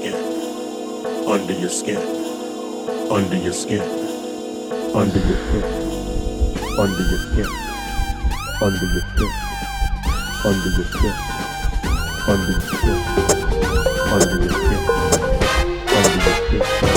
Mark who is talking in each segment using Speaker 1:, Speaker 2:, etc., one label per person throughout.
Speaker 1: under your skin, under your skin, under your skin, under your skin, under your skin, under your skin, under your skin, under your skin, under your skin, under your skin,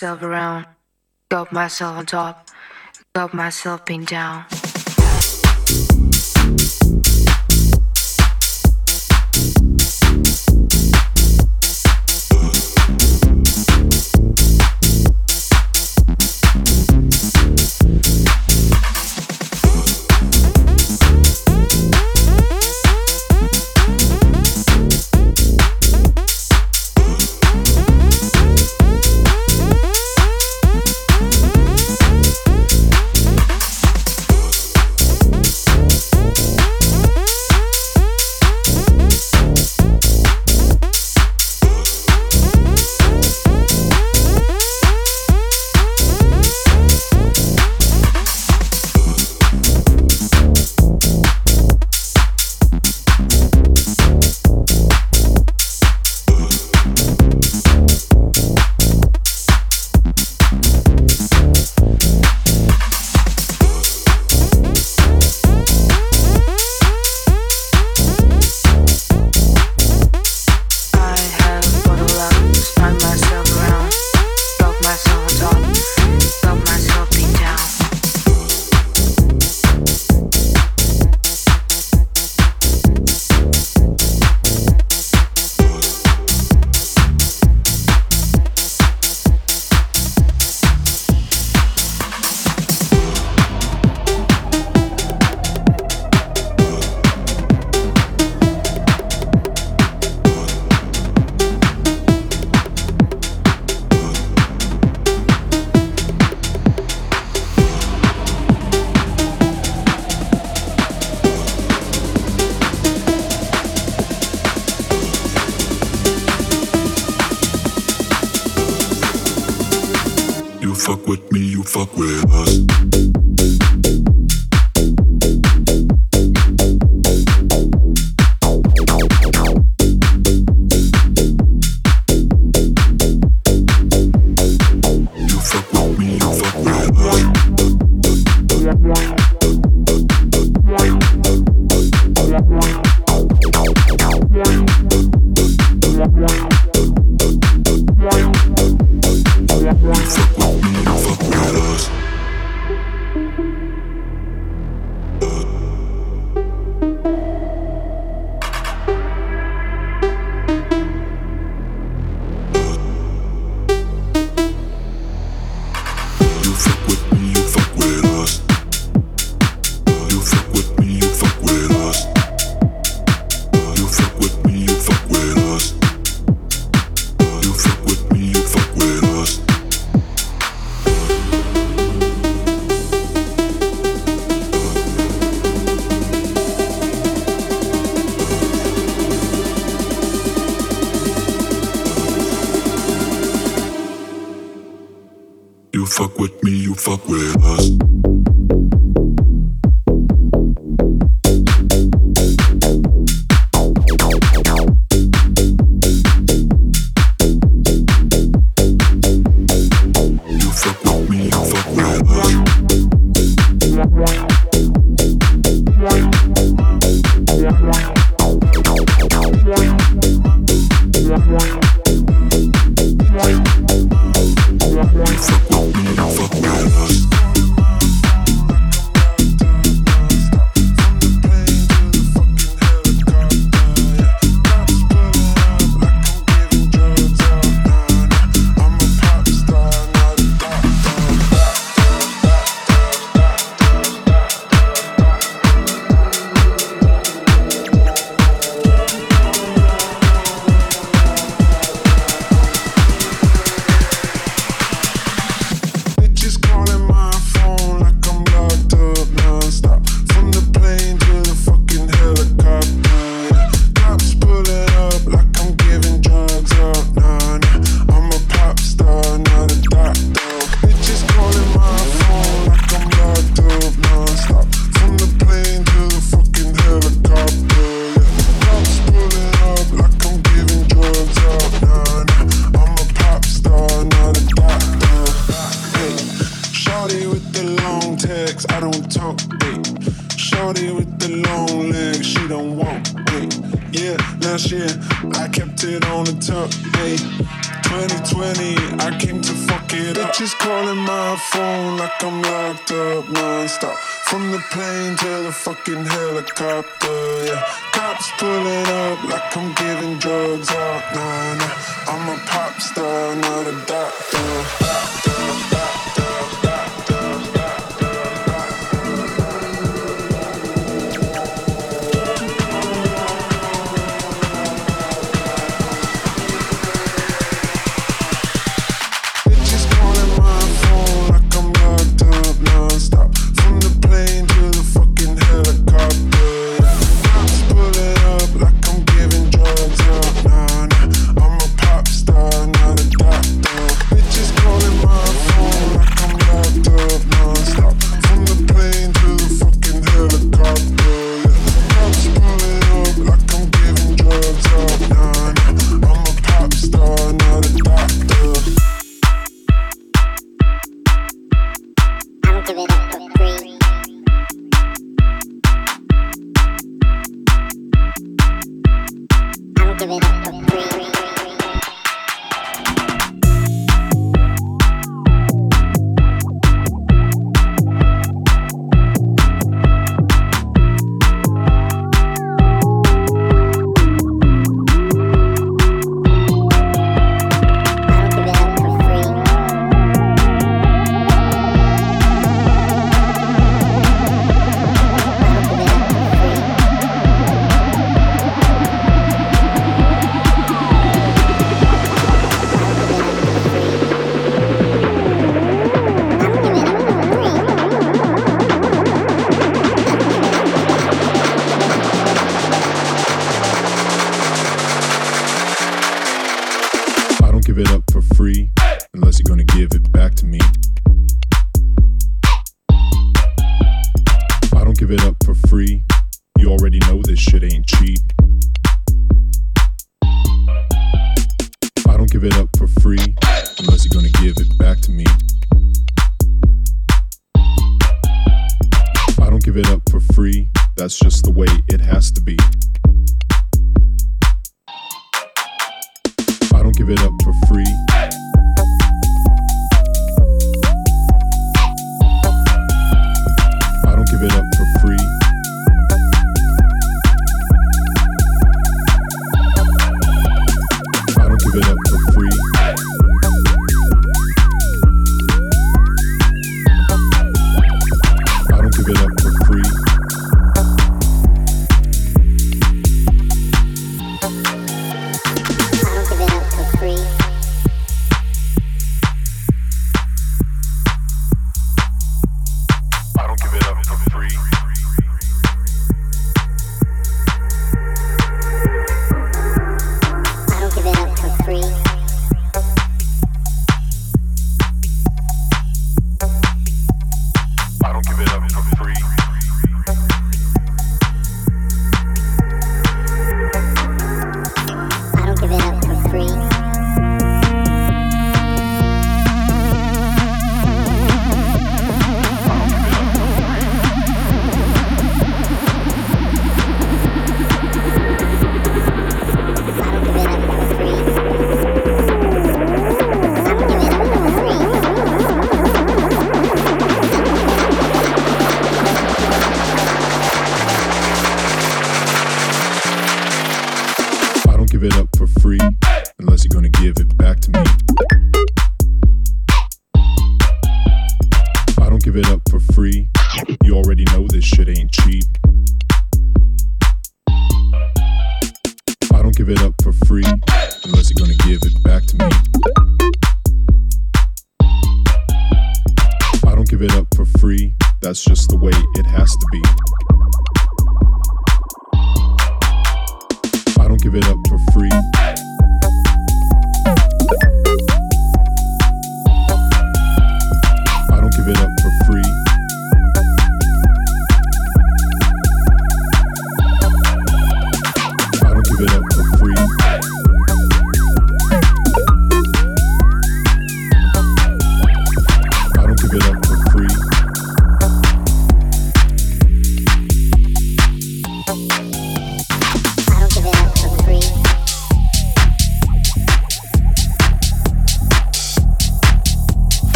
Speaker 2: myself around, got myself on top, got myself pinned down.
Speaker 3: one. Give it up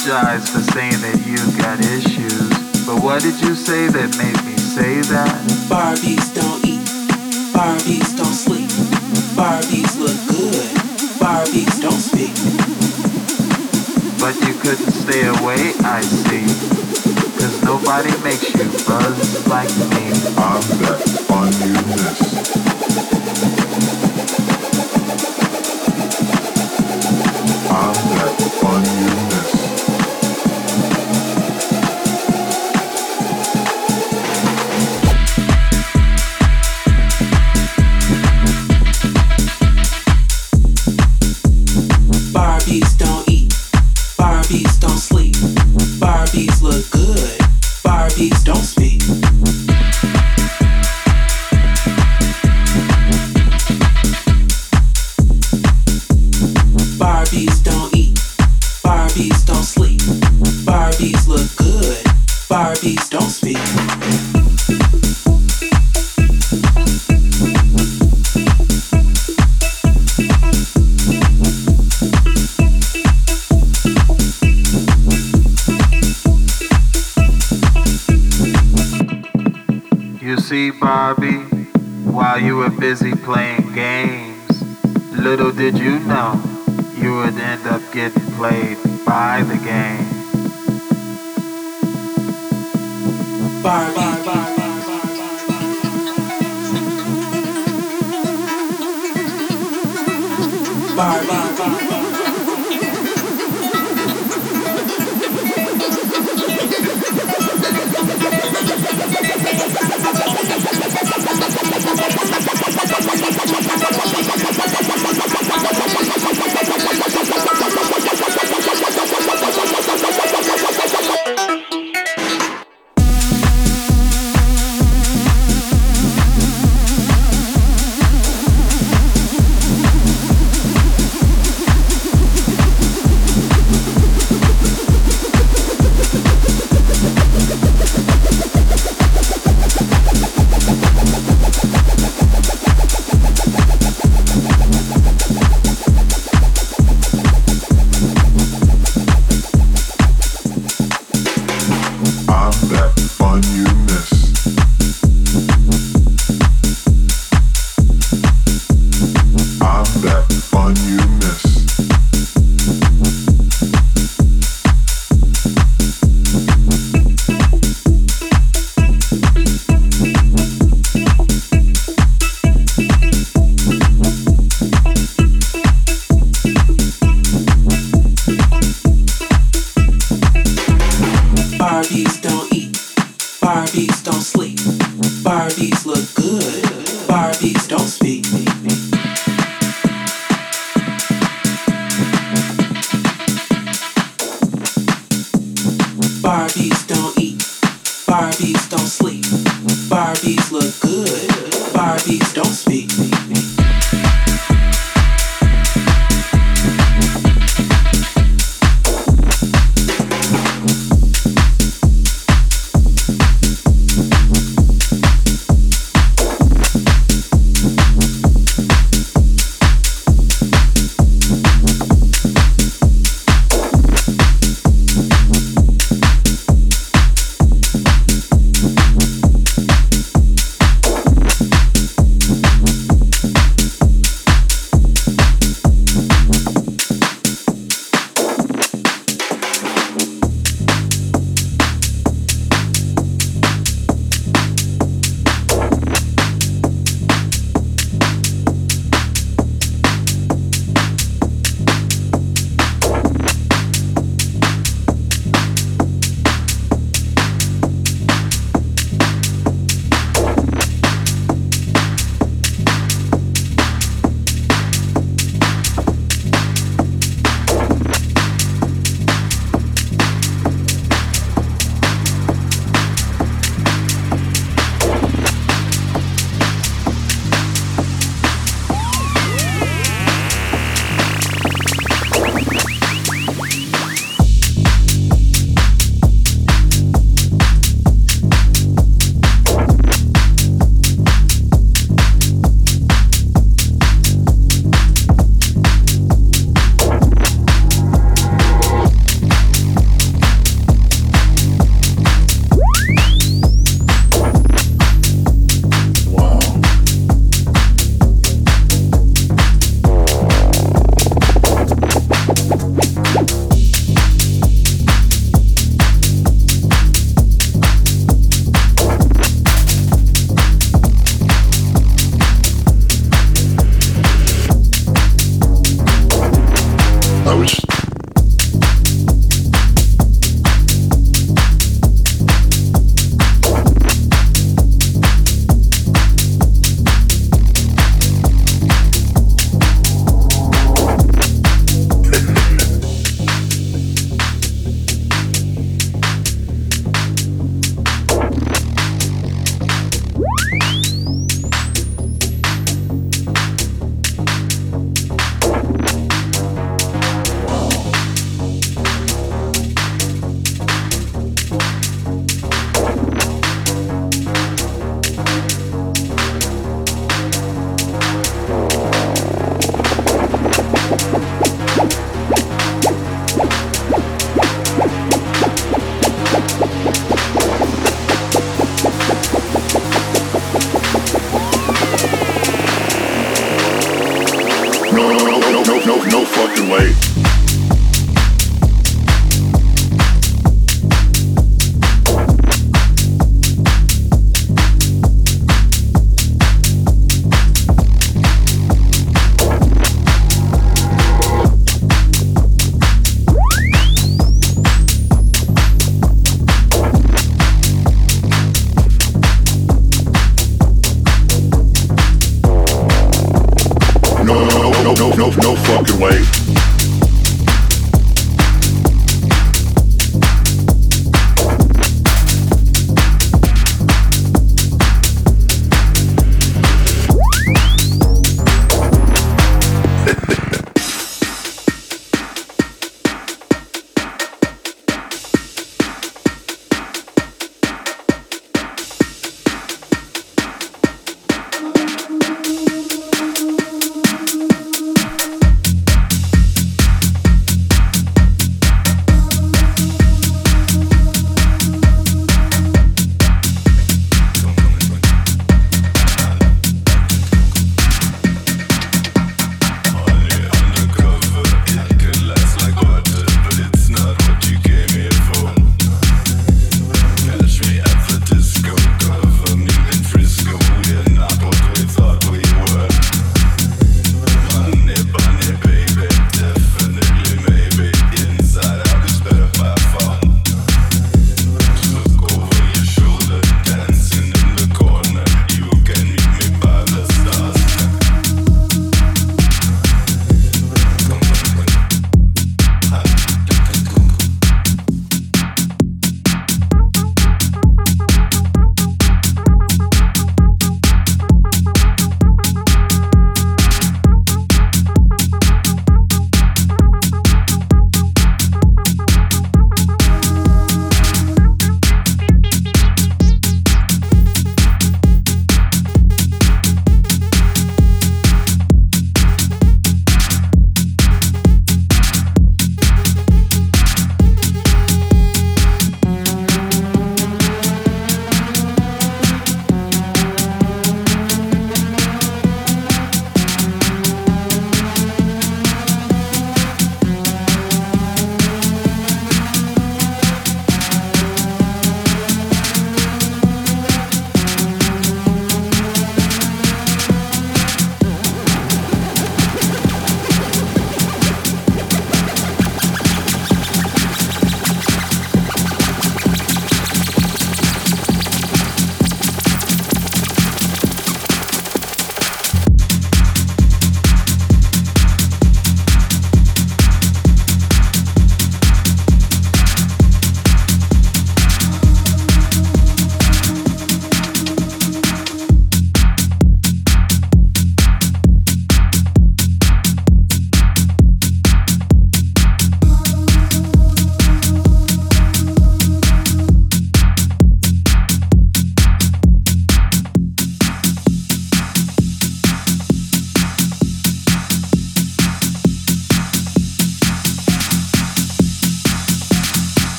Speaker 4: apologize for saying that you've got issues, but what did you say that made me say that?
Speaker 5: Barbies don't eat, Barbies don't sleep, Barbies look good, Barbies don't speak.
Speaker 4: But you couldn't stay away, I see. Cause nobody makes you buzz like me.
Speaker 6: I'm that funniness. I'm that funniness.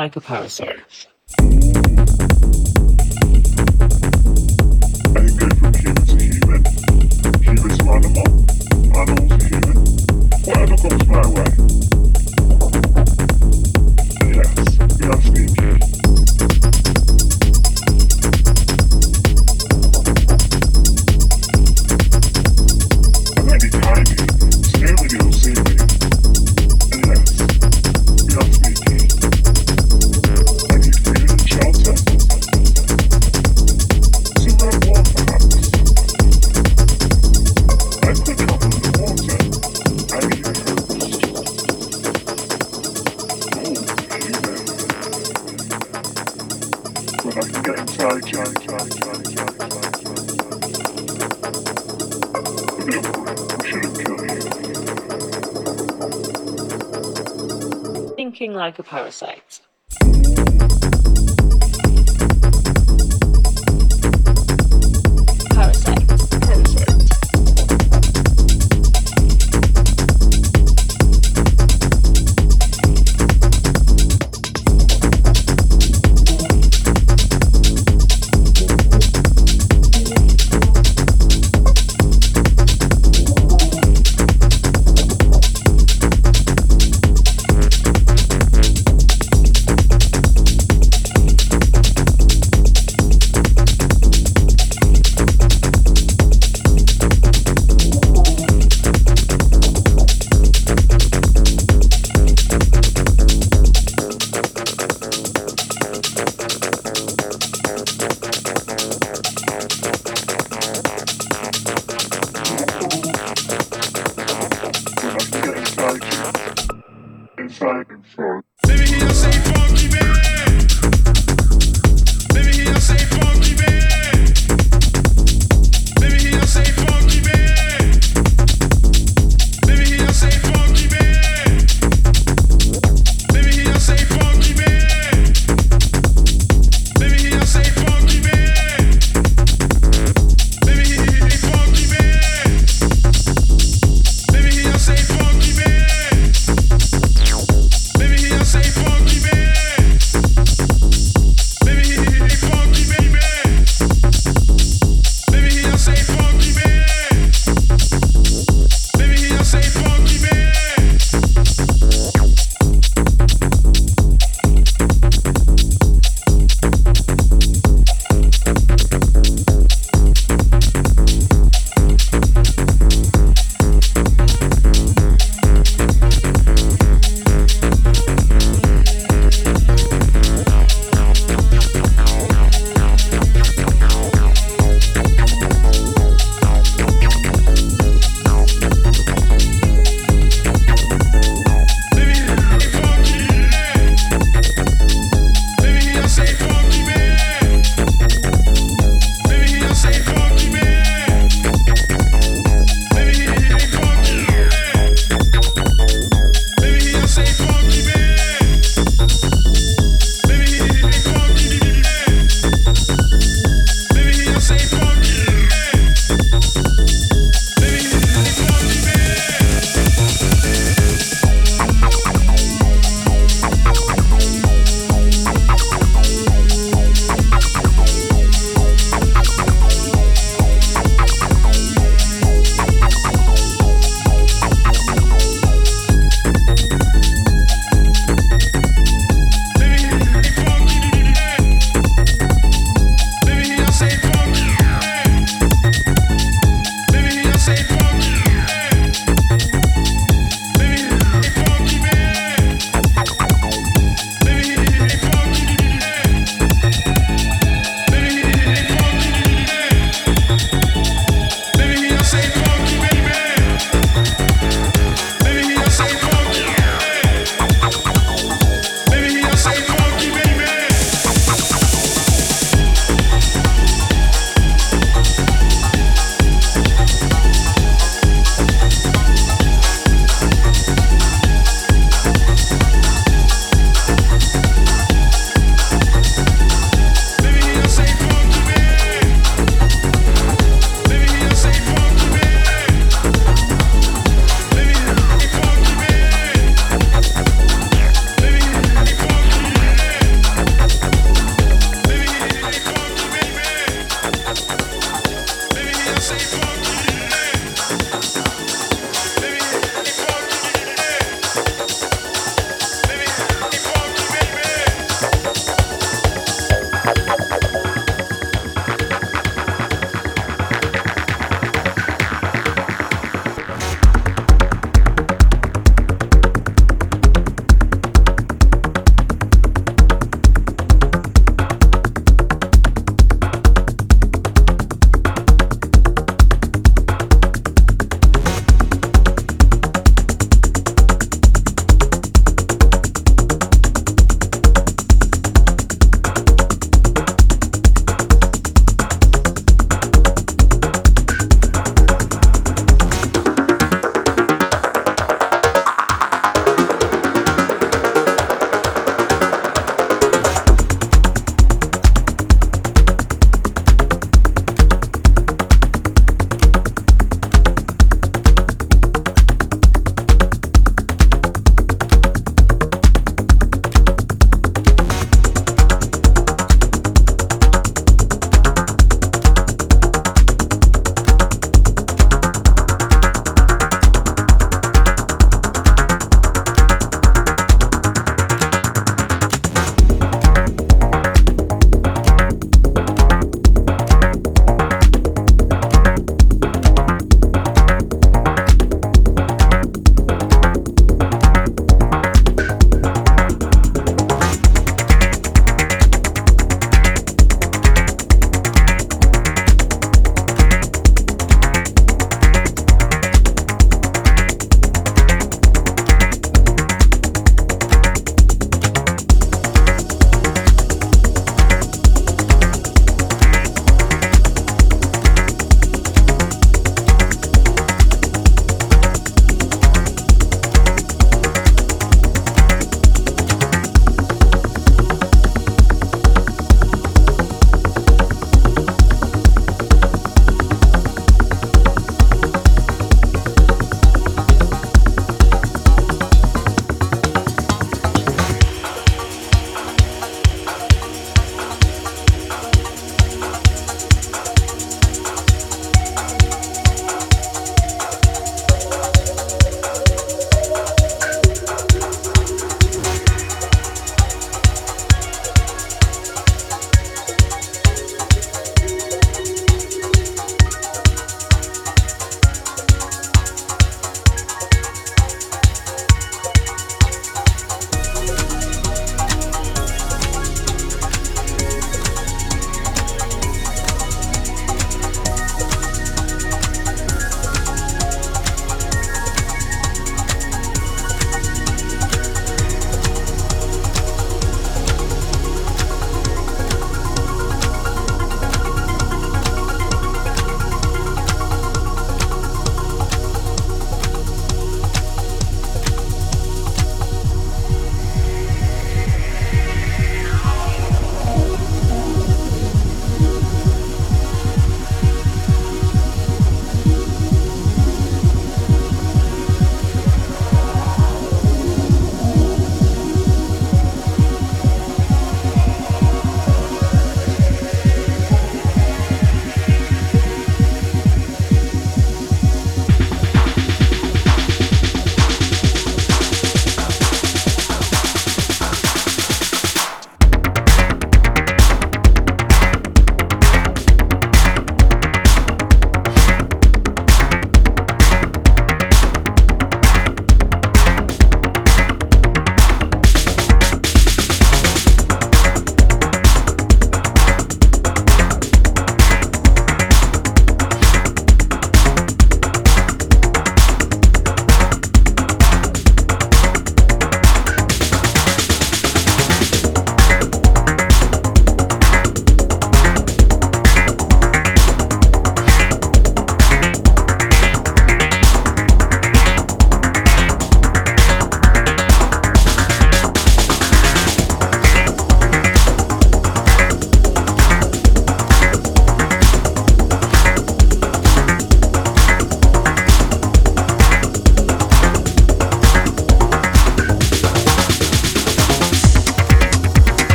Speaker 7: Like a parasite. Like a parasite.